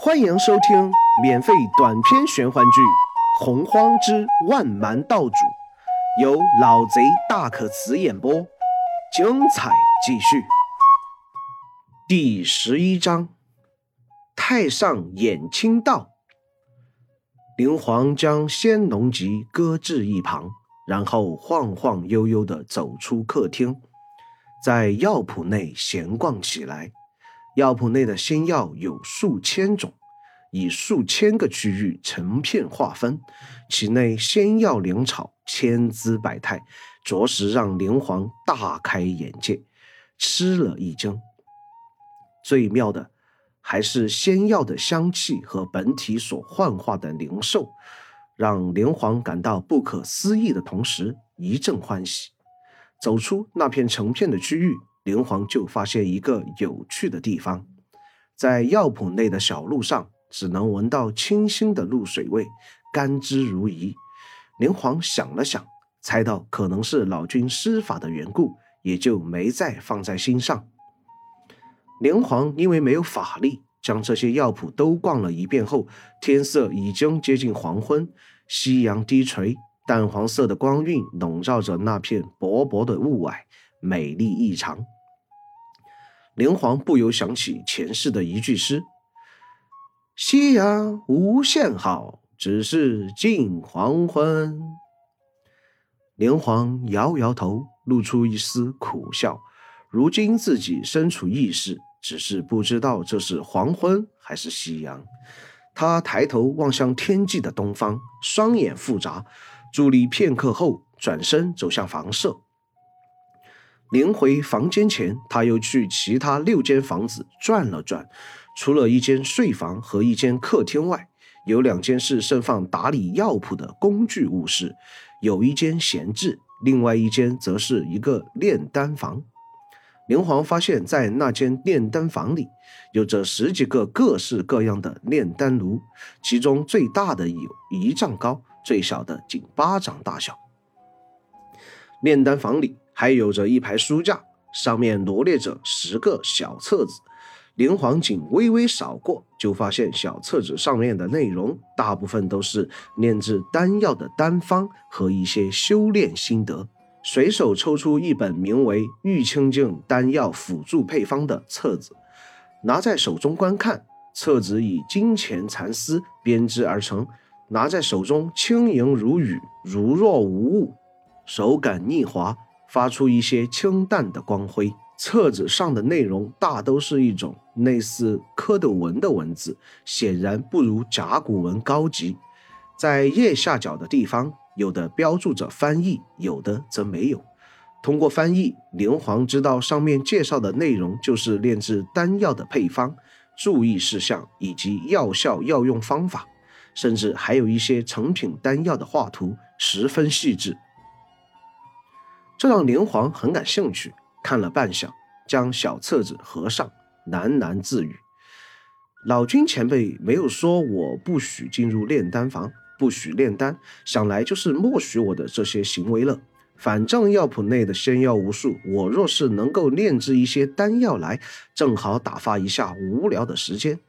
欢迎收听免费短篇玄幻剧《洪荒之万蛮道主》，由老贼大可辞演播，精彩继续。第十一章：太上衍清道。灵皇将仙农集搁置一旁，然后晃晃悠悠地走出客厅，在药铺内闲逛起来。药铺内的仙药有数千种，以数千个区域成片划分，其内仙药灵草千姿百态，着实让灵皇大开眼界，吃了一惊。最妙的还是仙药的香气和本体所幻化的灵兽，让灵皇感到不可思议的同时一阵欢喜。走出那片成片的区域。灵皇就发现一个有趣的地方，在药铺内的小路上，只能闻到清新的露水味，甘之如饴。灵皇想了想，猜到可能是老君施法的缘故，也就没再放在心上。灵皇因为没有法力，将这些药铺都逛了一遍后，天色已经接近黄昏，夕阳低垂，淡黄色的光晕笼罩着那片薄薄的雾霭，美丽异常。灵皇不由想起前世的一句诗：“夕阳无限好，只是近黄昏。”灵皇摇摇头，露出一丝苦笑。如今自己身处异世，只是不知道这是黄昏还是夕阳。他抬头望向天际的东方，双眼复杂，伫立片刻后，转身走向房舍。临回房间前，他又去其他六间房子转了转。除了一间睡房和一间客厅外，有两间是盛放打理药铺的工具物室，有一间闲置，另外一间则是一个炼丹房。灵皇发现，在那间炼丹房里，有着十几个各式各样的炼丹炉，其中最大的有一丈高，最小的仅巴掌大小。炼丹房里。还有着一排书架，上面罗列着十个小册子。灵皇仅微微扫过，就发现小册子上面的内容大部分都是炼制丹药的丹方和一些修炼心得。随手抽出一本名为《玉清境丹药辅助配方》的册子，拿在手中观看。册子以金钱蚕丝编织而成，拿在手中轻盈如雨，如若无物，手感腻滑。发出一些清淡的光辉。册子上的内容大都是一种类似蝌蚪文的文字，显然不如甲骨文高级。在页下角的地方，有的标注着翻译，有的则没有。通过翻译，灵皇知道上面介绍的内容就是炼制丹药的配方、注意事项以及药效、药用方法，甚至还有一些成品丹药的画图，十分细致。这让灵皇很感兴趣，看了半晌，将小册子合上，喃喃自语：“老君前辈没有说我不许进入炼丹房，不许炼丹，想来就是默许我的这些行为了。反正药铺内的仙药无数，我若是能够炼制一些丹药来，正好打发一下无聊的时间。”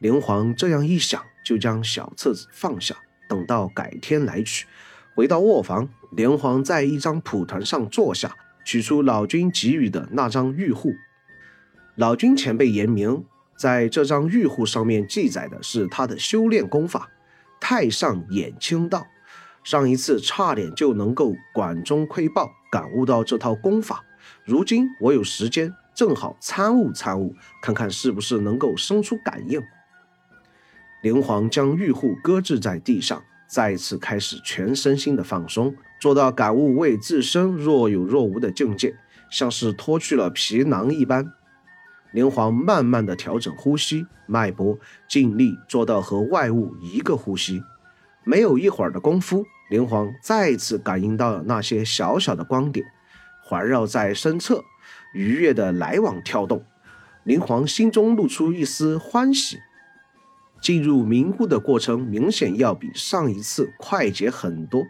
灵皇这样一想，就将小册子放下，等到改天来取。回到卧房，连皇在一张蒲团上坐下，取出老君给予的那张玉户。老君前辈言明，在这张玉户上面记载的是他的修炼功法——太上眼清道。上一次差点就能够管中窥豹，感悟到这套功法。如今我有时间，正好参悟参悟，看看是不是能够生出感应。连皇将玉户搁置在地上。再次开始全身心的放松，做到感悟为自身若有若无的境界，像是脱去了皮囊一般。灵皇慢慢的调整呼吸脉搏，尽力做到和外物一个呼吸。没有一会儿的功夫，灵皇再次感应到了那些小小的光点，环绕在身侧，愉悦的来往跳动。灵皇心中露出一丝欢喜。进入迷雾的过程明显要比上一次快捷很多。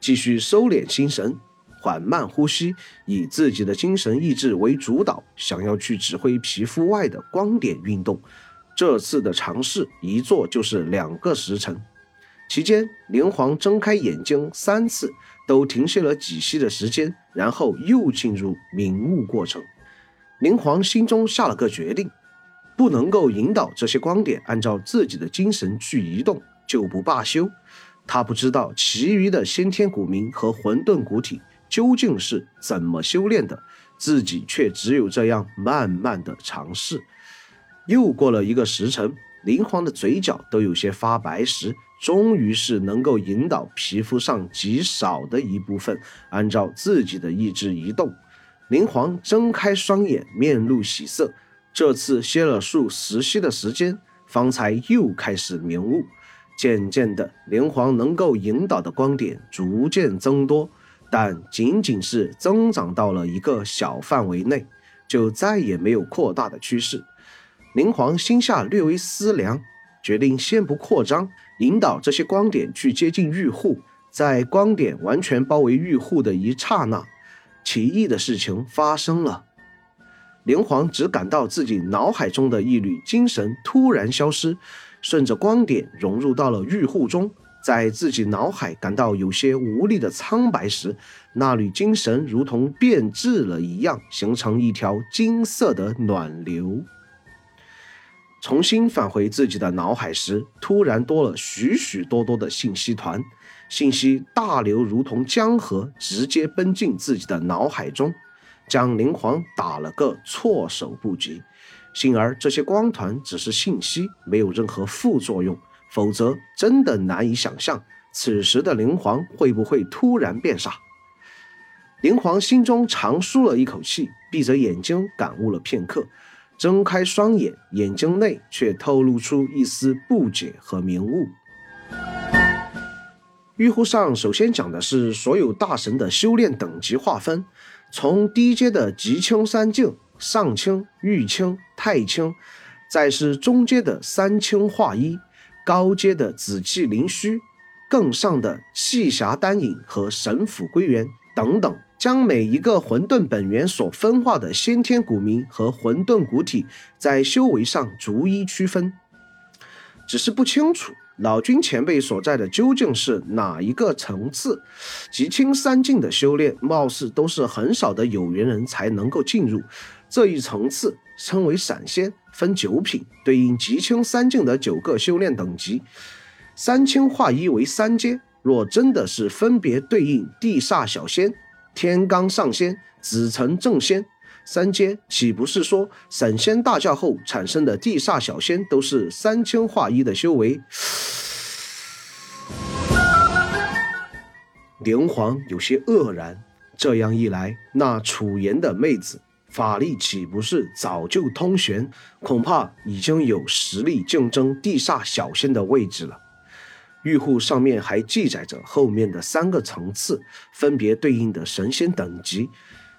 继续收敛心神，缓慢呼吸，以自己的精神意志为主导，想要去指挥皮肤外的光点运动。这次的尝试一做就是两个时辰，期间灵皇睁开眼睛三次，都停歇了几息的时间，然后又进入明悟过程。灵皇心中下了个决定，不能够引导这些光点按照自己的精神去移动，就不罢休。他不知道其余的先天古民和混沌古体究竟是怎么修炼的，自己却只有这样慢慢的尝试。又过了一个时辰，灵皇的嘴角都有些发白时，终于是能够引导皮肤上极少的一部分按照自己的意志移动。灵皇睁开双眼，面露喜色。这次歇了数十息的时间，方才又开始明悟。渐渐的，灵皇能够引导的光点逐渐增多，但仅仅是增长到了一个小范围内，就再也没有扩大的趋势。灵皇心下略微思量，决定先不扩张，引导这些光点去接近玉户。在光点完全包围玉户的一刹那。奇异的事情发生了，灵皇只感到自己脑海中的一缕精神突然消失，顺着光点融入到了玉户中。在自己脑海感到有些无力的苍白时，那缕精神如同变质了一样，形成一条金色的暖流。重新返回自己的脑海时，突然多了许许多多的信息团。信息大流如同江河，直接奔进自己的脑海中，将灵皇打了个措手不及。幸而这些光团只是信息，没有任何副作用，否则真的难以想象此时的灵皇会不会突然变傻。灵皇心中长舒了一口气，闭着眼睛感悟了片刻，睁开双眼，眼睛内却透露出一丝不解和明悟。玉壶上首先讲的是所有大神的修炼等级划分，从低阶的极清三境、上清、玉清、太清，再是中阶的三清化一，高阶的紫气灵虚，更上的气霞丹影和神府归元等等，将每一个混沌本源所分化的先天古民和混沌古体在修为上逐一区分，只是不清楚。老君前辈所在的究竟是哪一个层次？极清三境的修炼，貌似都是很少的有缘人才能够进入这一层次，称为闪仙，分九品，对应极清三境的九个修炼等级。三清化一为三阶，若真的是分别对应地煞小仙、天罡上仙、紫辰正仙。三阶岂不是说散仙大教后产生的地煞小仙都是三千化一的修为？灵皇有些愕然。这样一来，那楚颜的妹子法力岂不是早就通玄？恐怕已经有实力竞争地煞小仙的位置了。玉户上面还记载着后面的三个层次，分别对应的神仙等级。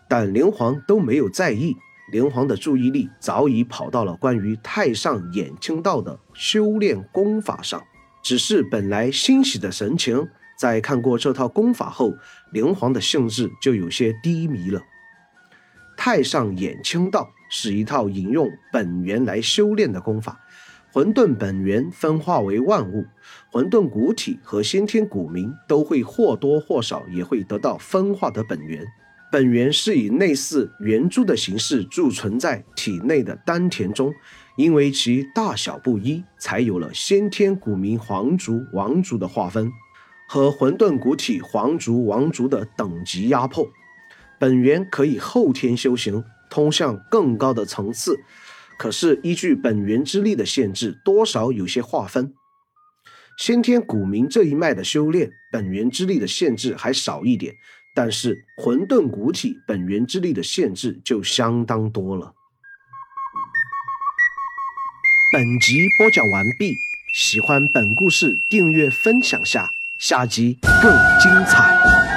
但灵皇都没有在意，灵皇的注意力早已跑到了关于太上衍清道的修炼功法上。只是本来欣喜的神情，在看过这套功法后，灵皇的兴致就有些低迷了。太上衍清道是一套引用本源来修炼的功法，混沌本源分化为万物，混沌古体和先天古名都会或多或少也会得到分化的本源。本源是以类似圆珠的形式贮存在体内的丹田中，因为其大小不一，才有了先天古名皇族、王族的划分，和混沌古体皇族、王族的等级压迫。本源可以后天修行，通向更高的层次，可是依据本源之力的限制，多少有些划分。先天古名这一脉的修炼，本源之力的限制还少一点。但是混沌古体本源之力的限制就相当多了。本集播讲完毕，喜欢本故事订阅分享下，下集更精彩。